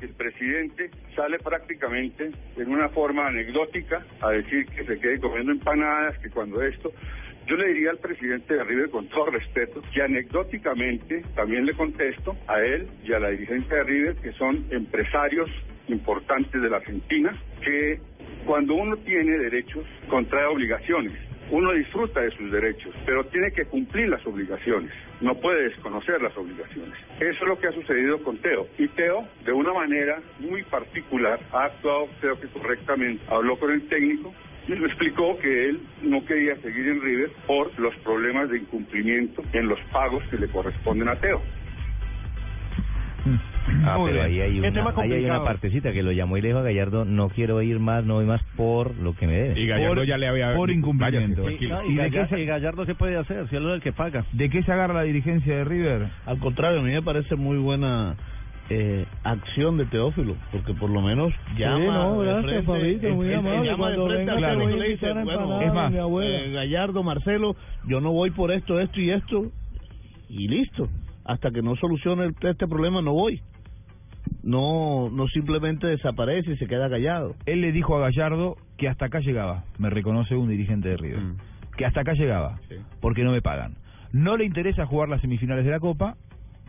Hoy el presidente sale prácticamente en una forma anecdótica a decir que se quede comiendo empanadas, que cuando esto... Yo le diría al presidente de River con todo respeto que anecdóticamente también le contesto a él y a la dirigencia de River que son empresarios importantes de la Argentina que cuando uno tiene derechos contrae obligaciones. Uno disfruta de sus derechos, pero tiene que cumplir las obligaciones. No puede desconocer las obligaciones. Eso es lo que ha sucedido con Teo. Y Teo, de una manera muy particular, ha actuado, creo que correctamente. Habló con el técnico, y le explicó que él no quería seguir en River por los problemas de incumplimiento en los pagos que le corresponden a Teo. Ah, pero ahí hay, una, ahí hay una partecita que lo llamó y le dijo a Gallardo, no quiero ir más, no voy más por lo que me debe. Y Gallardo Por- ya le había... por incumplimiento. Váyase, tranquilo. ¿Y de qué se- Gallardo se puede hacer? Si es el que paga. ¿De qué se agarra la dirigencia de River? Al contrario, a mí me parece muy buena eh, acción de Teófilo, porque por lo menos llama. no, gracias, Fabito, muy amable. llama de Cuando frente venga, al claro. técnico y voy a le dice, invitar a bueno, Es más, eh, mi abuela. Gallardo, Marcelo, yo no voy por esto, esto y esto, y listo. Hasta que no solucione este problema, no voy. No, no simplemente desaparece y se queda callado. Él le dijo a Gallardo que hasta acá llegaba, me reconoce un dirigente de River, Mm. que hasta acá llegaba, porque no me pagan. No le interesa jugar las semifinales de la Copa,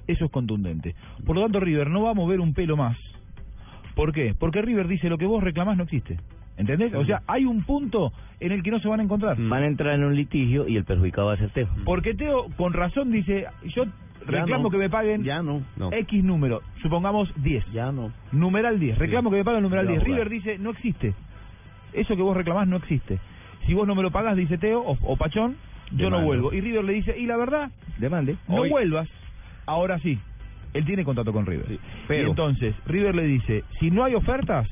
eso es contundente. Por lo tanto, River no va a mover un pelo más. ¿Por qué? Porque River dice lo que vos reclamás no existe. ¿Entendés? O sea, hay un punto en el que no se van a encontrar. Van a entrar en un litigio y el perjudicado va a ser Teo. Porque Teo, con razón, dice, yo reclamo no. que me paguen Ya no, No. X número, supongamos 10. ya no. Numeral 10. Reclamo que me paguen numeral Ya, 10. bueno. River dice, no existe. Eso que vos reclamás no existe. Si vos no me lo pagás, dice Teo o, o Pachón, yo no vuelvo. Y River le dice, y la verdad, Demande. no Hoy- vuelvas. Ahora sí. Él tiene contrato con River. pero- Y entonces, River le dice, si no hay ofertas,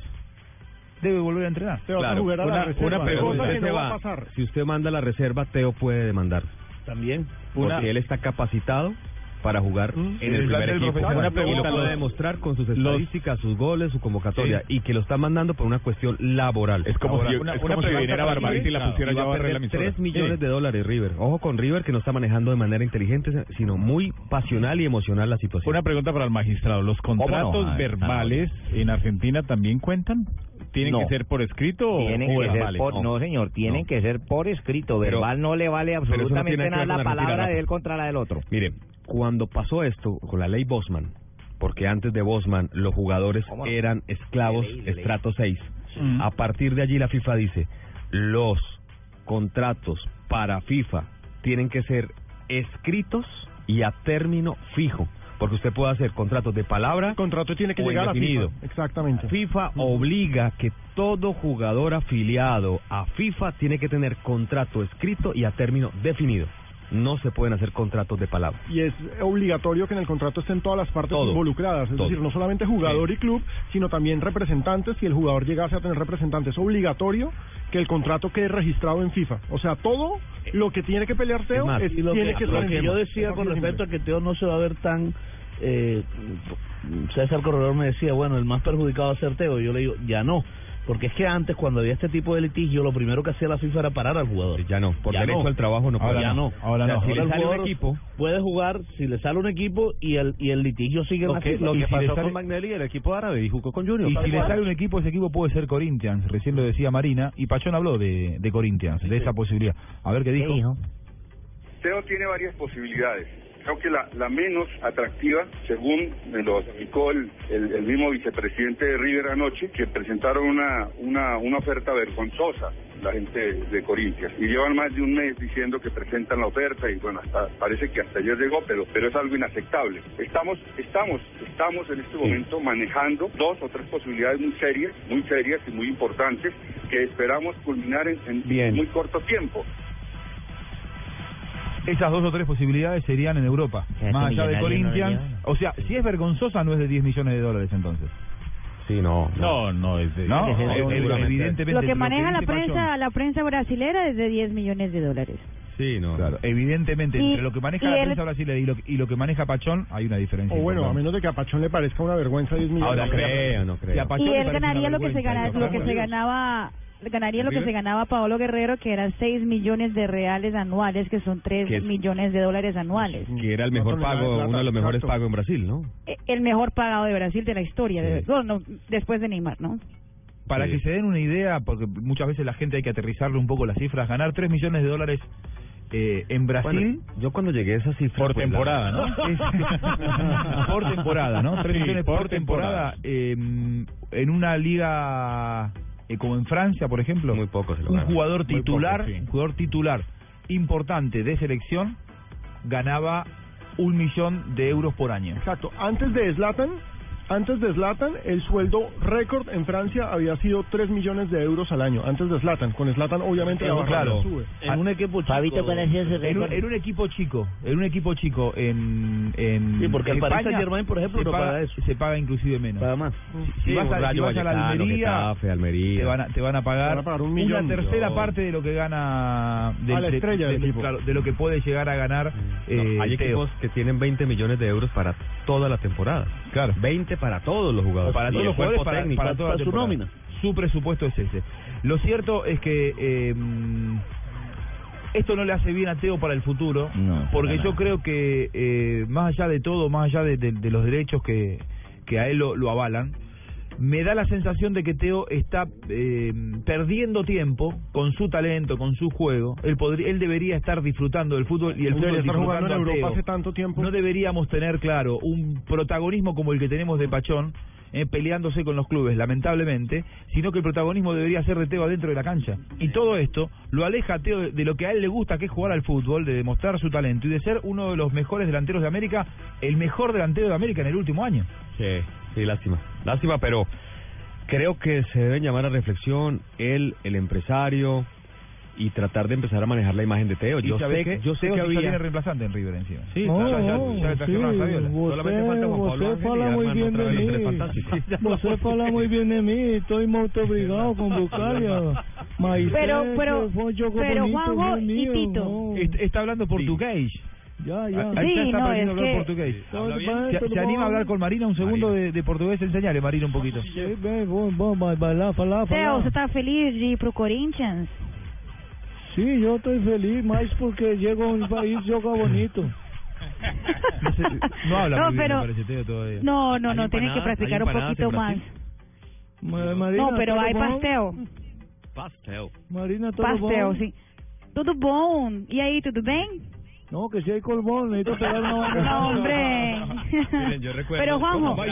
debe volver a entrenar. Claro, una, una pregunta. Usted se va. Si usted manda la reserva, Teo puede demandar. También. Porque Una- él está capacitado para jugar en En el el primer equipo. Una Y pregunta lo- lo debe demostrar con sus estadísticas, sus goles, su convocatoria y que lo está mandando por una cuestión laboral. Es como si- Una- es una como si pregunta viniera Barbarita y la pusiera y yo a barrer la perder emisora. 3 millones Sí. de dólares River. Ojo con River que no está manejando de manera inteligente, sino muy pasional y emocional la situación. Una pregunta para el magistrado. ¿Los contratos no? Ah, verbales en Argentina también cuentan? ¿Tienen No. que ser por escrito o, o que ser verbales? por, no señor, tienen No. que ser por escrito. Pero- Verbal no le vale absolutamente nada la palabra de él contra la del otro. Mire, cuando pasó esto con la ley Bosman, porque antes de Bosman los jugadores eran esclavos De ley, de ley. estrato 6, Mm. a partir de allí la FIFA dice, los contratos para FIFA tienen que ser escritos y a término fijo, porque usted puede hacer contratos de palabra El contrato tiene que o llegar a indefinido. FIFA. Exactamente. FIFA obliga que todo jugador afiliado a FIFA tiene que tener contrato escrito y a término definido. No se pueden hacer contratos de palabra. Y es obligatorio que en el contrato estén todas las partes Todo. involucradas. Es Todo. decir, no solamente jugador Sí. y club, sino también representantes. Si el jugador llegase a tener representantes, es obligatorio que el contrato quede registrado en FIFA. O sea, todo lo que tiene que pelear Teo más, es- Y lo tiene que, que lo estar en que FIFA. yo decía con respecto a que Teo no se va a ver tan... Eh, César Corredor me decía, bueno, el más perjudicado va a ser Teo. Yo le digo, ya no. Porque es que antes, cuando había este tipo de litigio, lo primero que hacía la FIFA era parar al jugador. Ya no, por Ya derecho no. al trabajo no puede. Ahora ya no, no. ahora O sea, no. si Ahora le sale un equipo, puede jugar si le sale un equipo y el y el litigio sigue en la FIFA. y si le sale- Magnelli, el equipo árabe, y jugó con Junior. Y si le sale un equipo, ese equipo puede ser Corinthians, recién lo decía Marina, y Pachón habló de, de Corinthians, de esa posibilidad. A ver qué dijo. Teo tiene varias posibilidades. Creo que la, la menos atractiva, según me lo explicó el, el, el mismo vicepresidente de River anoche, que presentaron una, una, una oferta vergonzosa la gente de, Corintias. Y llevan más de un mes diciendo que presentan la oferta y bueno, hasta parece que hasta ayer llegó, pero, pero es algo inaceptable. Estamos, estamos, estamos en este momento manejando dos o tres posibilidades muy serias, muy serias y muy importantes que esperamos culminar en, en Bien. muy corto tiempo. Esas dos o tres posibilidades serían en Europa. Este Más allá de no Corinthians, llevan. O sea, si es vergonzosa, no es de 10 millones de dólares entonces. Sí, no. No, no es de... No, es de- eh, evidentemente. Lo que maneja la dice Pachón- prensa, la prensa brasilera es de 10 millones de dólares. Sí, no. Claro, evidentemente, Y- entre lo que maneja la prensa brasileña y lo, y lo que maneja Pachón, hay una diferencia. O bueno, a menos de que a Pachón le parezca una vergüenza 10 millones. Ahora creo, no Si a creo. Y él ganaría lo que se gana, lo que ganaba ganaría lo que se ganaba Paolo Guerrero, que eran 6 millones de reales anuales, que son 3 Que es- millones de dólares anuales. Que era el mejor pago, plata, uno de los mejores pagos en Brasil, ¿no? Eh, El mejor pagado de Brasil de la historia, de- Sí. no, no, después de Neymar, ¿no? Para Sí. que se den una idea, porque muchas veces la gente hay que aterrizarle un poco las cifras, ganar 3 millones de dólares eh, en Brasil... Bueno, yo cuando llegué a esa cifra... Por pues, temporada, ¿no? por temporada, ¿no? 3 Sí, millones por por, temporada. eh, en una liga eh, como en Francia, por ejemplo, Muy un jugador titular, poco, sí. un jugador titular importante de selección ganaba un millón de euros por año. Exacto. Antes de Zlatan, antes de Zlatan, el sueldo récord en Francia había sido 3 millones de euros al año. Antes de Zlatan. Con Zlatan, obviamente, la Claro. sube. En un equipo chico. Fabito, ¿cuál es ese En un, récord? en un equipo chico, en un equipo chico en en Sí, porque en España por ejemplo, se no paga, paga eso. se paga inclusive menos. Nada más. Si vas a, si Rayo vas a la Almería, Getafe, Almería. te van a, te van a pagar, Te van a pagar un millón. una tercera parte de lo que gana del- A la de- estrella de, del equipo. claro, de lo que puede llegar a ganar No, eh, hay Teo. equipos que tienen 20 millones de euros para toda la temporada. Claro. 20 para todos los jugadores. Para todos el los cuerpo jugadores, para, técnico. para toda para su nómina. Su presupuesto es ese. Lo cierto es que eh, esto no le hace bien a Teo para el futuro, No, porque yo nada. creo que eh, más allá de todo, más allá de, de- de los derechos que, que a él lo, lo avalan, me da la sensación de que Teo está eh, perdiendo tiempo con su talento, con su juego. Él podría, él debería estar disfrutando del fútbol y el fútbol en disfrutando a Europa Teo. hace tanto tiempo. No deberíamos tener, claro, un protagonismo como el que tenemos de Pachón, eh, peleándose con los clubes, lamentablemente, sino que el protagonismo debería ser de Teo adentro de la cancha. Y todo esto lo aleja a Teo de, de lo que a él le gusta, que es jugar al fútbol, de demostrar su talento y de ser uno de los mejores delanteros de América, el mejor delantero de América en el último año. Sí, sí, lástima. Lástima, pero creo que se deben llamar a reflexión él, el empresario, y tratar de empezar a manejar la imagen de Teo. Yo ¿sabes sé, qué? yo sé que había... tiene reemplazante en River encima. Sí. Solamente falta Juan Pablo Ángel y arman otra vez los tres fantásticos. Você fala muy bien de mí, estoy muy obrigado con Bucalia. Mas Pero, pero, que pero Juanjo y Tito. Está hablando portugués. Ya, ya. Ahí Sí, está no, aprendiendo es a hablar que- portugués. Todo bien, ¿Se, todo se anima a hablar con Marina un segundo de, de portugués? Enseñale, Marina, un poquito. Teo. ¿você está feliz de ir pro Corinthians? Sí, yo estoy feliz, más porque llego a un país joga bonito. No, sé, no habla No, muy bien, pero- me parece, Teo, todavía. No, no, ¿Hay no, tienen que practicar ¿Hay un poquito más. Marina, No, pero hay pastel. Pastel. Marina, tudo Pastel, bom? sim. Tudo bom. E aí, tudo bem? No, que si hay colbón, necesito pegar una bandeja. No, hombre. Miren, yo recuerdo Pero Juanjo, cómo va?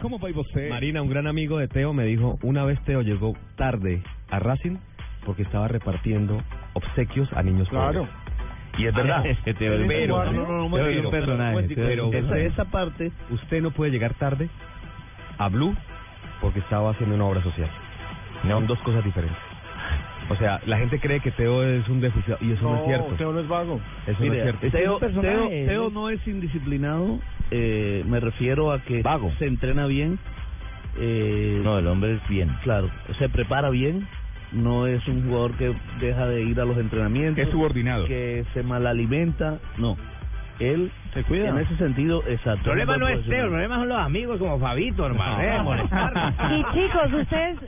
¿Cómo va? Marina, un gran amigo de Teo, me dijo, una vez Teo llegó tarde a Racing porque estaba repartiendo obsequios a niños Claro. pobres. Y es verdad. Teo es pero, No, no, no, pero- personaje, esa, personaje. esa parte, usted no puede llegar tarde a Blue porque estaba haciendo una obra social. Son dos cosas diferentes. O sea, la gente cree que Teo es un desjuiciado y eso no, es cierto. Teo no es vago. Eso no es cierto. Teo, ¿no? Teo no es indisciplinado, eh, me refiero a que Vago. se entrena bien. Eh, No, el hombre es bien. Claro, se prepara bien, no es un jugador que deja de ir a los entrenamientos, Es subordinado. que se malalimenta, no. Él, Se cuida. en ese sentido, exacto. El problema no es Teo, el problema son los amigos como Fabito, hermano. Eh, molestarnos. y chicos, ustedes,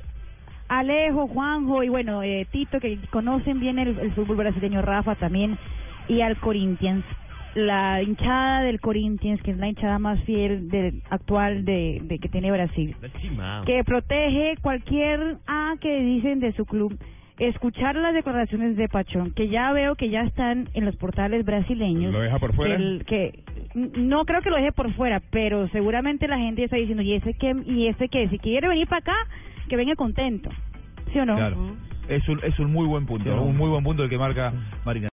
Alejo, Juanjo y bueno, eh, Tito, que conocen bien el, el fútbol brasileño, Rafa también, y al Corinthians. La hinchada del Corinthians, que es la hinchada más fiel del actual de, de que tiene Brasil. que protege cualquier A que dicen de su club. Escuchar las declaraciones de Pachón, que ya veo que ya están en los portales brasileños. ¿Lo deja por fuera? Que, el- que- no creo que lo deje por fuera, pero seguramente la gente está diciendo, ¿y ese qué? ¿Y ese qué? Si quiere venir para acá, que venga contento. ¿Sí o no? Claro. Es un, es un muy buen punto, un muy buen punto el que marca Marina.